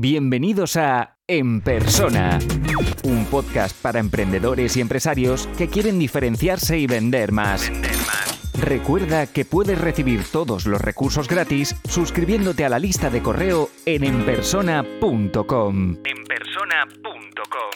Bienvenidos a En Persona, un podcast para emprendedores y empresarios que quieren diferenciarse y vender más. Recuerda que puedes recibir todos los recursos gratis suscribiéndote a la lista de correo en enpersona.com. Enpersona.com.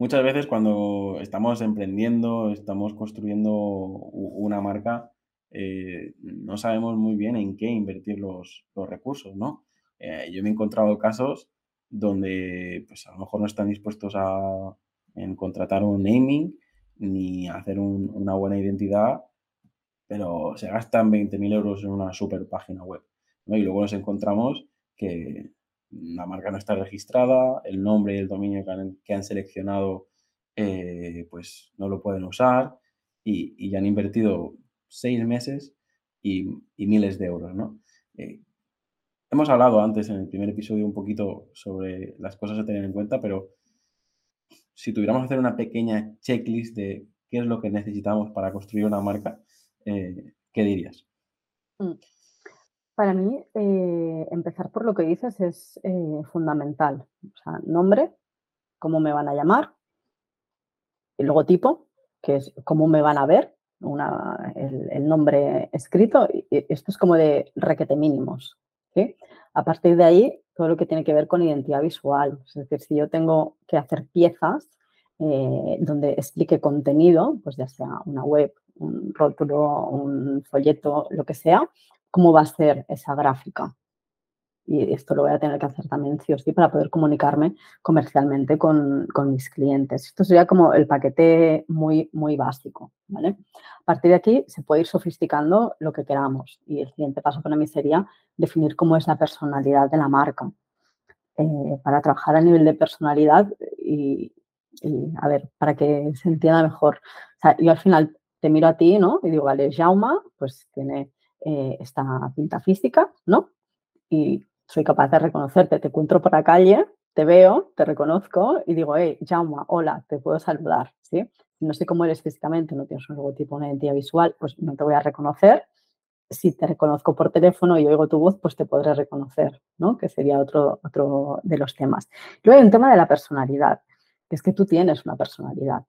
Muchas veces cuando estamos emprendiendo, estamos construyendo una marca, eh, no sabemos muy bien en qué invertir los, los recursos, ¿no? Eh, yo me he encontrado casos donde pues a lo mejor no están dispuestos a en contratar un naming ni hacer una buena identidad, pero se gastan 20.000 euros en una super página web. Y luego nos encontramos que la marca no está registrada, el nombre y el dominio que han, seleccionado eh, pues no lo pueden usar y, ya han invertido seis meses y, miles de euros. ¿no? Eh, Hemos hablado antes en el primer episodio un poquito sobre las cosas a tener en cuenta, pero si tuviéramos que hacer una pequeña checklist de qué es lo que necesitamos para construir una marca, eh, ¿qué dirías? Mm. Para mí, eh, empezar por lo que dices es eh, fundamental. O sea, nombre, cómo me van a llamar, el logotipo, que es cómo me van a ver, el, el, nombre escrito. Esto es como de requete mínimos. A partir de ahí, todo lo que tiene que ver con identidad visual. Es decir, si yo tengo que hacer piezas eh, donde explique contenido, pues ya sea una web, un rótulo, un folleto, lo que sea, cómo va a ser esa gráfica y esto lo voy a tener que hacer también sí o sí para poder comunicarme comercialmente con, mis clientes. Esto sería como el paquete muy, muy básico, ¿vale? A partir de aquí se puede ir sofisticando lo que queramos y el siguiente paso para mí sería definir cómo es la personalidad de la marca. Eh, para trabajar a nivel de personalidad y, a ver, para que se entienda mejor. Yo al final te miro a ti, ¿no? Y digo, vale, Jauma, pues tiene eh, esta pinta física, ¿no? Y soy capaz de reconocerte, te encuentro por la calle, te veo, te reconozco y digo, hey, Jauma, hola, te puedo saludar, ¿sí? No sé cómo eres físicamente, no tienes un logotipo, una identidad visual, pues no te voy a reconocer. Si te reconozco por teléfono y oigo tu voz, pues te podré reconocer, ¿no? Que sería otro, otro de los temas. Luego hay un tema de la personalidad, que es que tú tienes una personalidad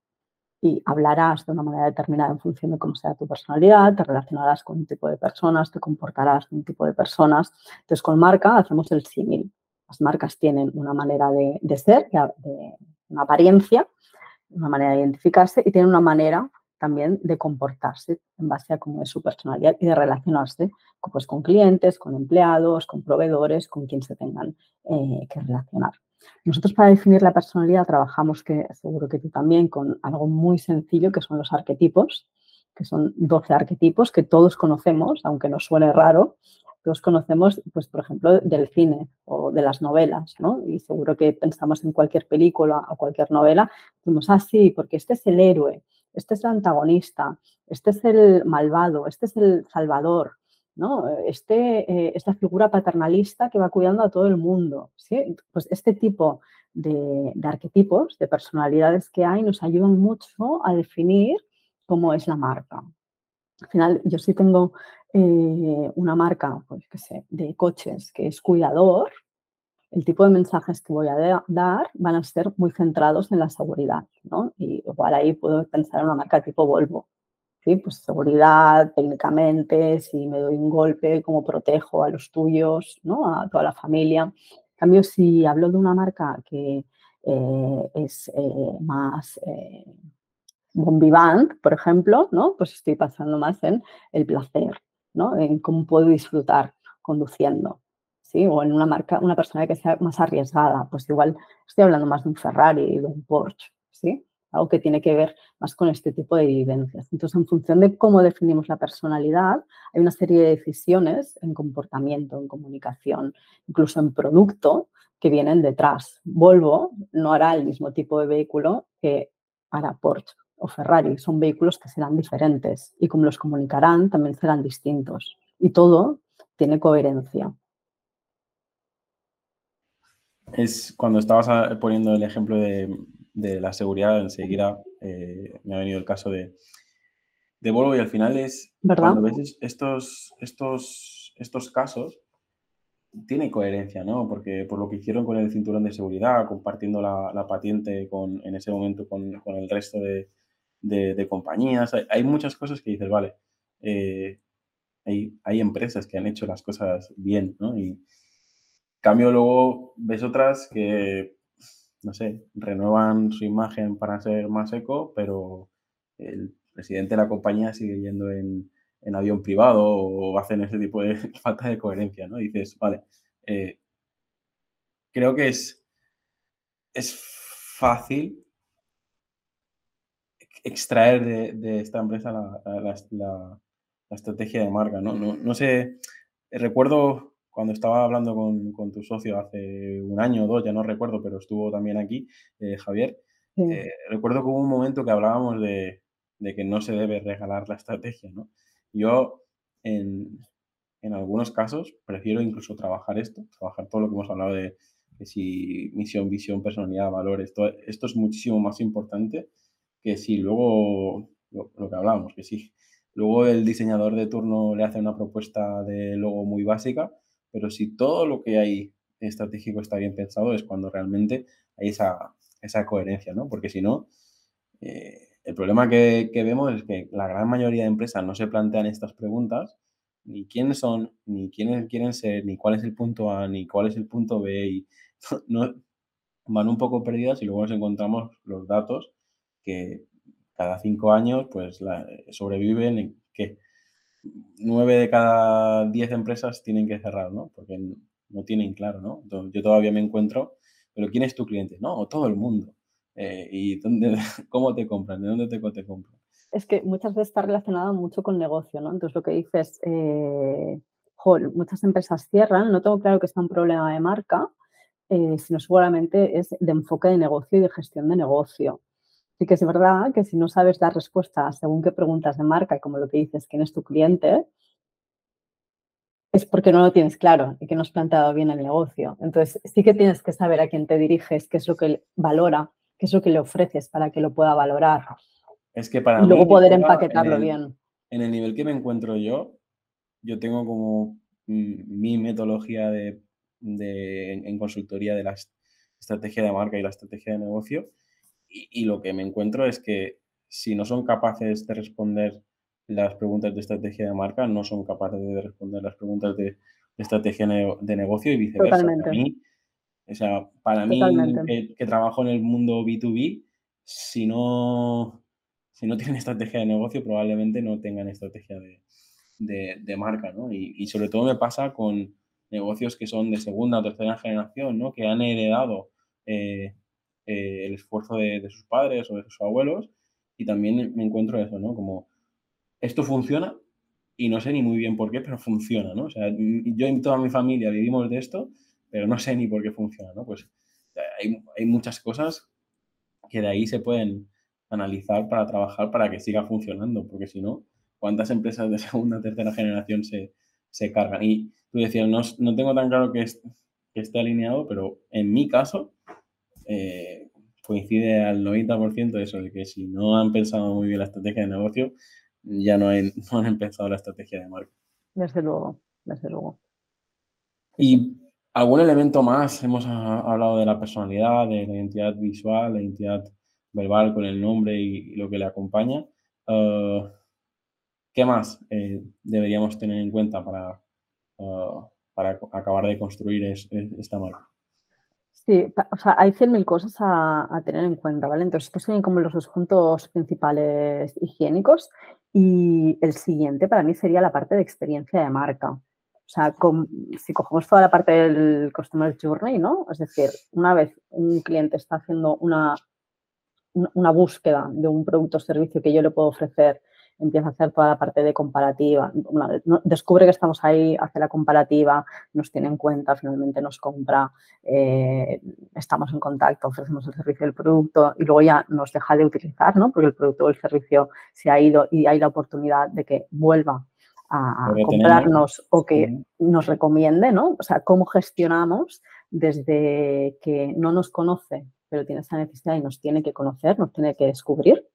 y hablarás de una manera determinada en función de cómo sea tu personalidad, te relacionarás con un tipo de personas, te comportarás con un tipo de personas. Entonces, con marca hacemos el símil. Las marcas tienen una manera de, ser, de, una apariencia, una manera de identificarse y tienen una manera también de comportarse en base a cómo es su personalidad y de relacionarse pues, con clientes, con empleados, con proveedores, con quien se tengan eh, que relacionar. Nosotros para definir la personalidad trabajamos, que seguro que tú también, con algo muy sencillo que son los arquetipos, que son 12 arquetipos que todos conocemos, aunque nos suene raro, todos conocemos, pues, por ejemplo, del cine o de las novelas, ¿no? Y seguro que pensamos en cualquier película o cualquier novela, decimos, ah, porque este es el héroe, este es el antagonista, este es el malvado, este es el salvador, ¿no? Este, eh, esta figura paternalista que va cuidando a todo el mundo. ¿sí? Pues este tipo de, arquetipos, de personalidades que hay, nos ayudan mucho a definir cómo es la marca. Al final, yo sí tengo eh, una marca, pues qué sé, de coches que es cuidador, el tipo de mensajes que voy a dar van a ser muy centrados en la seguridad, ¿no? Y igual ahí puedo pensar en una marca tipo Volvo, pues seguridad, técnicamente, si me doy un golpe, cómo protejo a los tuyos, ¿no? A toda la familia. En cambio, si hablo de una marca que eh, es eh, más eh, bombivant, por ejemplo, ¿no? Pues estoy pasando más en el placer, ¿no? En cómo puedo disfrutar conduciendo. O en una marca, una persona que sea más arriesgada, pues igual estoy hablando más de un Ferrari, de un Porsche, ¿sí? algo que tiene que ver más con este tipo de vivencias. Entonces, en función de cómo definimos la personalidad, hay una serie de decisiones en comportamiento, en comunicación, incluso en producto, que vienen detrás. Volvo no hará el mismo tipo de vehículo que hará Porsche o Ferrari. Son vehículos que serán diferentes y como los comunicarán también serán distintos. Y todo tiene coherencia. Es cuando estabas ah, poniendo el ejemplo de, de la seguridad, enseguida eh, me ha venido el caso de, de Volvo y al final es, cuando ves estos, estos, estos casos, tiene coherencia, ¿no? Porque por lo que hicieron con el cinturón de seguridad, compartiendo la, la patente con, en ese momento con, con el resto de, de, compañías, hay, muchas cosas que dices, vale, eh, hay, hay, empresas que han hecho las cosas bien, ¿no? Y cambio luego ves otras que, no sé, renuevan su imagen para ser más eco, pero el presidente de la compañía sigue yendo en, en avión privado o hacen ese tipo de falta de coherencia, ¿no? dices, vale, eh, creo que es, es fácil extraer de, esta empresa la, estrategia de marca, ¿no? No, sé, recuerdo cuando estaba hablando con, tu socio hace un año o dos, ya no recuerdo, pero estuvo también aquí, eh, Javier, eh, recuerdo que hubo un momento que hablábamos de, de, que no se debe regalar la estrategia, ¿no? Yo, en, algunos casos, prefiero incluso trabajar esto, trabajar todo lo que hemos hablado de si misión, visión, personalidad, valores, todo, esto es muchísimo más importante que si luego, lo, que hablábamos, que si luego el diseñador de turno le hace una propuesta de logo muy básica, pero si todo lo que hay estratégico está bien pensado es cuando realmente hay esa, esa coherencia, ¿no? Porque si no, eh, el problema que, vemos es que la gran mayoría de empresas no se plantean estas preguntas, ni quiénes son, ni quiénes quieren ser, ni cuál es el punto A, ni cuál es el punto B, y van un poco perdidas y luego nos encontramos los datos que cada cinco años pues sobreviven en que nueve de cada diez empresas tienen que cerrar, ¿no? Porque no tienen claro, ¿no? yo todavía me encuentro, pero ¿quién es tu cliente? No, todo el mundo. Eh, y dónde, cómo te compran, de dónde te, te compran. Es que muchas veces está relacionado mucho con negocio, ¿no? Entonces lo que dices, eh, muchas empresas cierran, no tengo claro que sea un problema de marca, eh, sino seguramente es de enfoque de negocio y de gestión de negocio. Sí que es verdad que si no sabes dar respuesta según qué preguntas de marca, como lo que dices, quién es tu cliente, es porque no lo tienes claro y que no has planteado bien el negocio. Entonces, sí que tienes que saber a quién te diriges, qué es lo que valora qué es lo que le ofreces para que lo pueda valorar. Es que para y luego poder empaquetarlo bien. En el nivel que me encuentro yo, yo tengo como mi metodología de, en, consultoría de la estrategia de marca y la estrategia de negocio. Y, lo que me encuentro es que si no son capaces de responder las preguntas de estrategia de marca, no son capaces de responder las preguntas de, estrategia de negocio y viceversa. Totalmente. mí, o sea, para mí, que, trabajo en el mundo B2B, si no, si no tienen estrategia de negocio, probablemente no tengan estrategia de, marca, ¿no? Y, sobre todo me pasa con negocios que son de segunda o tercera generación, ¿no? Que han heredado eh, eh, el esfuerzo de, de, sus padres o de sus abuelos y también me encuentro eso, ¿no? Como esto funciona y no sé ni muy bien por qué, pero funciona, ¿no? O sea, yo y toda mi familia vivimos de esto pero no sé ni por qué funciona, ¿no? Pues hay, hay muchas cosas que de ahí se pueden analizar para trabajar para que siga funcionando, porque si no, ¿cuántas empresas de segunda, tercera generación se, se cargan? Y tú decías, no, no tengo tan claro que, que esté alineado, pero en mi caso eh, coincide al 90% eso, de que si no han pensado muy bien la estrategia de negocio, ya no, no han empezado la estrategia de marca. Desde luego, desde luego. Y ¿Algún elemento más? Hemos hablado de la personalidad, de la identidad visual, la identidad verbal con el nombre y, lo que le acompaña. Eh, ¿Qué más eh, deberíamos tener en cuenta para, eh, para acabar de construir esta marca? Sí, o sea, hay 100.000 cosas a, tener en cuenta, ¿vale? Entonces, estos serían como los dos puntos principales higiénicos y el siguiente para mí sería la parte de experiencia de marca. O sea, si cogemos toda la parte del Customer Journey, ¿no? Es decir, una vez un cliente está haciendo una, una búsqueda de un producto o servicio que yo le puedo ofrecer, empieza a hacer toda la parte de comparativa, descubre que estamos ahí, hace la comparativa, nos tiene en cuenta, finalmente nos compra, eh, estamos en contacto, ofrecemos el servicio del producto y luego ya nos deja de utilizar, ¿no? Porque el producto o el servicio se ha ido y hay la oportunidad de que vuelva a, comprarnos o que nos recomiende, ¿no? O sea, cómo gestionamos desde que no nos conoce, pero tiene esa necesidad y nos tiene que conocer, nos tiene que descubrir,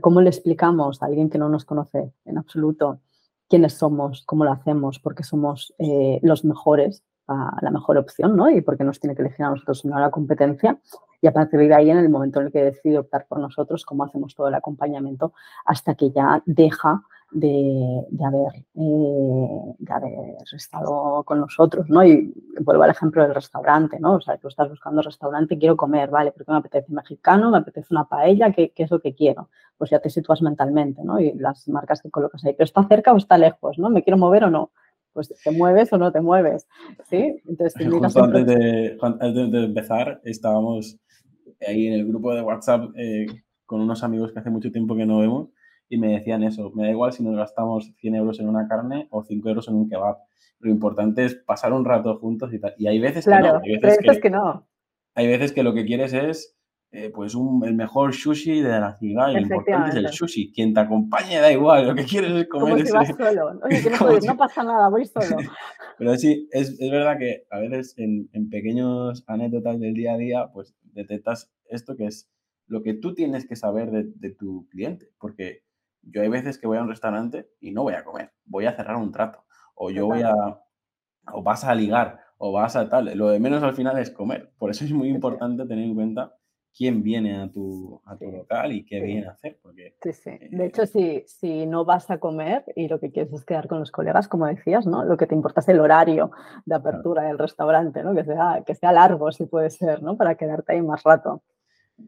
cómo le explicamos a alguien que no nos conoce en absoluto quiénes somos, cómo lo hacemos, porque somos eh, los mejores la mejor opción, ¿no? Y porque nos tiene que elegir a nosotros, no a la competencia. Y a partir de ahí, en el momento en el que decide optar por nosotros, cómo hacemos todo el acompañamiento hasta que ya deja de, haber, eh, de haber estado con nosotros, ¿no? Y vuelvo al ejemplo del restaurante, ¿no? O sea, tú estás buscando restaurante, quiero comer, ¿vale? Porque me apetece mexicano, me apetece una paella, ¿qué, es lo que quiero? Pues ya te sitúas mentalmente, ¿no? Y las marcas que colocas ahí, pero está cerca o está lejos, ¿no? ¿Me quiero mover o no? Pues te mueves o no te mueves, ¿sí? Entonces, Justo antes de, antes de empezar, estábamos ahí en el grupo de WhatsApp eh, con unos amigos que hace mucho tiempo que no vemos y me decían eso, me da igual si nos gastamos 100 euros en una carne o 5 euros en un kebab. Lo importante es pasar un rato juntos y tal. Y hay veces que no. Hay veces que, no. Hay veces que lo que quieres es eh, pues un, el mejor sushi de la ciudad y lo importante es el sushi. Quien te acompañe da igual, lo que quieres es comer. Como si vas solo. Oye, que no, no pasa nada, voy solo. Pero sí, es, es, verdad que a veces en, en pequeños anécdotas del día a día, pues detectas esto que es lo que tú tienes que saber de, de tu cliente. Porque yo hay veces que voy a un restaurante y no voy a comer, voy a cerrar un trato. O yo voy a, o vas a ligar, o vas a tal. Lo de menos al final es comer. Por eso es muy importante tener en cuenta quién viene a tu, a tu local y qué viene a hacer. Porque, sí, sí. De hecho, si, si no vas a comer y lo que quieres es quedar con los colegas, como decías, ¿no? Lo que te importa es el horario de apertura del restaurante, ¿no? Que sea, que sea largo, si puede ser, ¿no? Para quedarte ahí más rato.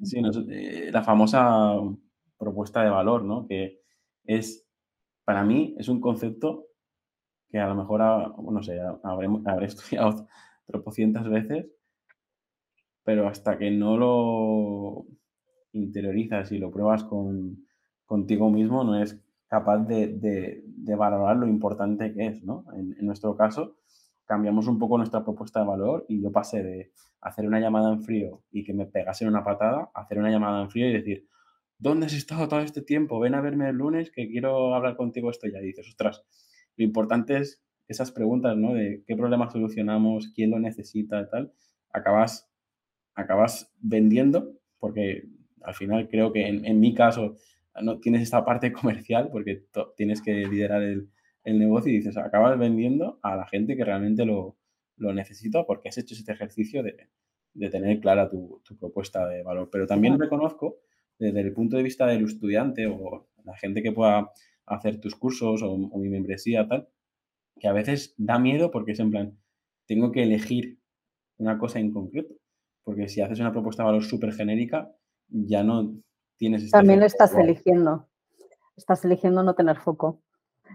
Sí, eh, la famosa propuesta de valor, ¿no? Que es, para mí, es un concepto que a lo mejor, no sé, habré, habré estudiado tropocientas veces, pero hasta que no lo interiorizas y lo pruebas con, contigo mismo, no es capaz de, valorar lo importante que es, ¿no? En, en, nuestro caso, cambiamos un poco nuestra propuesta de valor y yo pasé de hacer una llamada en frío y que me pegasen una patada a hacer una llamada en frío y decir, ¿dónde has estado todo este tiempo? Ven a verme el lunes que quiero hablar contigo esto ya. Y dices, ostras, lo importante es esas preguntas, ¿no? De qué problema solucionamos, quién lo necesita y tal. Acabas, acabas vendiendo, porque al final creo que en, mi caso no tienes esta parte comercial, porque tienes que liderar el, negocio y dices, acabas vendiendo a la gente que realmente lo, necesita porque has hecho este ejercicio de, tener clara tu, tu, propuesta de valor. Pero también reconozco desde el punto de vista del estudiante o la gente que pueda hacer tus cursos o, mi membresía, tal, que a veces da miedo porque es en plan, tengo que elegir una cosa en concreto. Porque si haces una propuesta de valor súper genérica, ya no tienes... Este También estás eligiendo. Estás eligiendo no tener foco.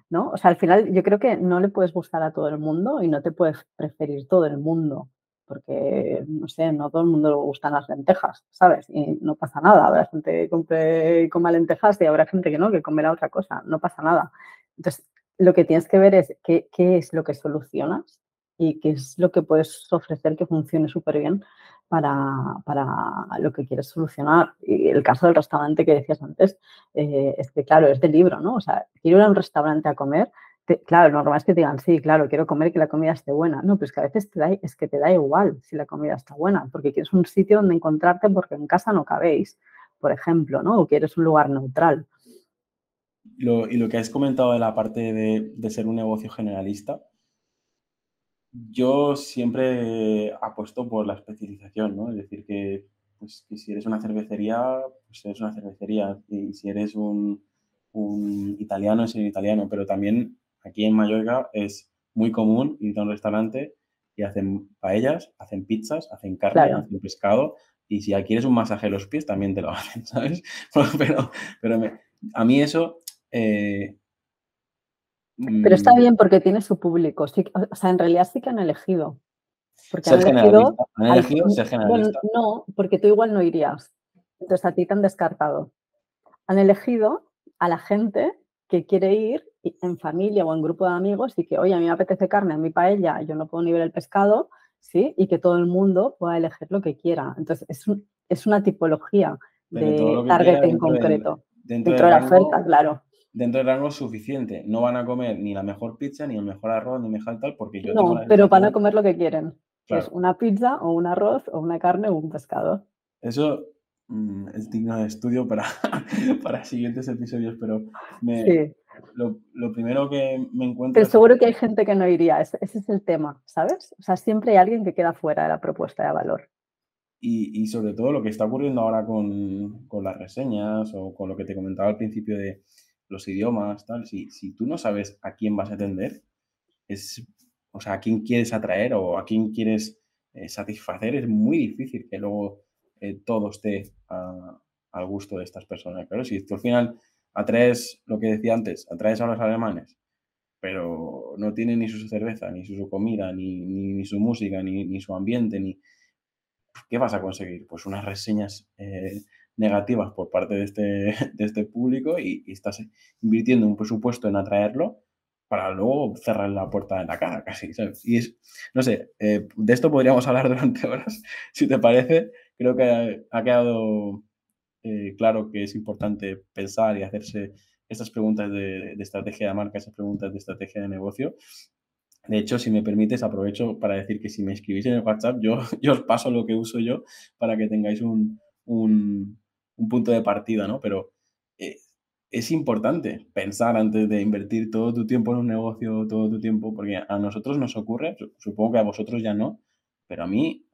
¿no? O sea, al final yo creo que no le puedes gustar a todo el mundo y no te puedes preferir todo el mundo porque, no sé, no todo el mundo le gustan las lentejas, ¿sabes? Y no pasa nada, habrá gente que compre y coma lentejas y habrá gente que no, que comerá otra cosa, no pasa nada. Entonces, lo que tienes que ver es qué, qué es lo que solucionas y qué es lo que puedes ofrecer que funcione súper bien para, para, lo que quieres solucionar. Y el caso del restaurante que decías antes, eh, es que, claro, es de libro, ¿no? O sea, quiero ir a un restaurante a comer, claro, lo normal es que te digan, sí, claro, quiero comer que la comida esté buena. No, pero es que a veces te da, es que te da igual si la comida está buena, porque quieres un sitio donde encontrarte porque en casa no cabéis, por ejemplo, ¿no? O quieres un lugar neutral. y lo que has comentado de la parte de, ser un negocio generalista, yo siempre apuesto por la especialización, ¿no? Es decir, que, pues, que si eres una cervecería, pues eres una cervecería. Y si eres un, un italiano, es un italiano. Pero también Aquí en Mallorca es muy común ir a un restaurante y hacen paellas, hacen pizzas, hacen carne, hacen pescado. Y si quieres un masaje de los pies, también te lo hacen, ¿sabes? Pero, pero a mí eso... Eh, pero está mm, bien porque tiene su público. o sea, en realidad sí que han elegido. Porque han elegido, ¿Han elegido ser generalista? no, porque tú igual no irías. Entonces a ti te han descartado. Han elegido a la gente que quiere ir en familia o en grupo de amigos y que, oye, a mí me apetece carne, a mí paella, yo no puedo ni ver el pescado, ¿sí? Y que todo el mundo pueda elegir lo que quiera. Entonces, es, es una tipología de target en concreto. dentro, de la oferta, claro. Dentro del rango suficiente. No van a comer ni la mejor pizza, ni el mejor arroz, ni mejor tal, porque yo... No, pero van a comer lo que quieren. es una pizza o un arroz o una carne o un pescado. Eso mm, es digno de estudio para, para siguientes episodios, pero me, lo, primero que me encuentro... Pero seguro que hay gente que no iría, ese, es el tema, ¿sabes? O sea, siempre hay alguien que queda fuera de la propuesta de valor. Y, y sobre todo lo que está ocurriendo ahora con, con, las reseñas o con lo que te comentaba al principio de los idiomas, tal, si, si tú no sabes a quién vas a atender, es, o sea, a quién quieres atraer o a quién quieres eh, satisfacer, es muy difícil que luego eh, todo esté al gusto de estas personas. Pero si tú al final atraes, lo que decía antes, atraes a los alemanes, pero no tienen ni su cerveza, ni su comida, ni, ni, su música, ni, ni, su ambiente, ni... ¿Qué vas a conseguir? Pues unas reseñas eh, negativas por parte de este, de este público y, estás invirtiendo un presupuesto en atraerlo para luego cerrar la puerta en la cara casi, Y es, no sé, eh, de esto podríamos hablar durante horas, si te parece. Creo que ha, quedado eh, claro que es importante pensar y hacerse estas preguntas de, estrategia de marca, esas preguntas de estrategia de negocio. De hecho, si me permites, aprovecho para decir que si me escribís en el WhatsApp, yo, yo os paso lo que uso yo para que tengáis un, un, un punto de partida, ¿no? Pero eh, es importante pensar antes de invertir todo tu tiempo en un negocio, todo tu tiempo, porque a nosotros nos ocurre, supongo que a vosotros ya no, pero a mí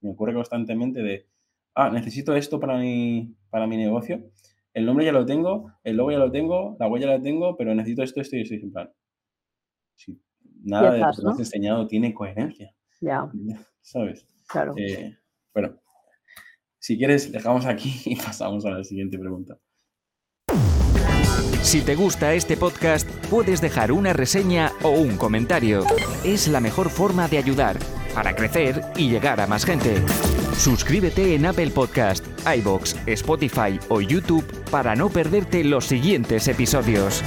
me ocurre constantemente de, ah, necesito esto para mi, para mi negocio, el nombre ya lo tengo, el logo ya lo tengo, la ya la tengo, pero necesito esto, esto y esto, en plan, nada de lo que me has enseñado tiene coherencia. Ya. ¿Sabes? Claro. Eh, bueno, si quieres, dejamos aquí y pasamos a la siguiente pregunta. Si te gusta este podcast, puedes dejar una reseña o un comentario. Es la mejor forma de ayudar para crecer y llegar a más gente. Suscríbete en Apple Podcast, iBox, Spotify o YouTube para no perderte los siguientes episodios.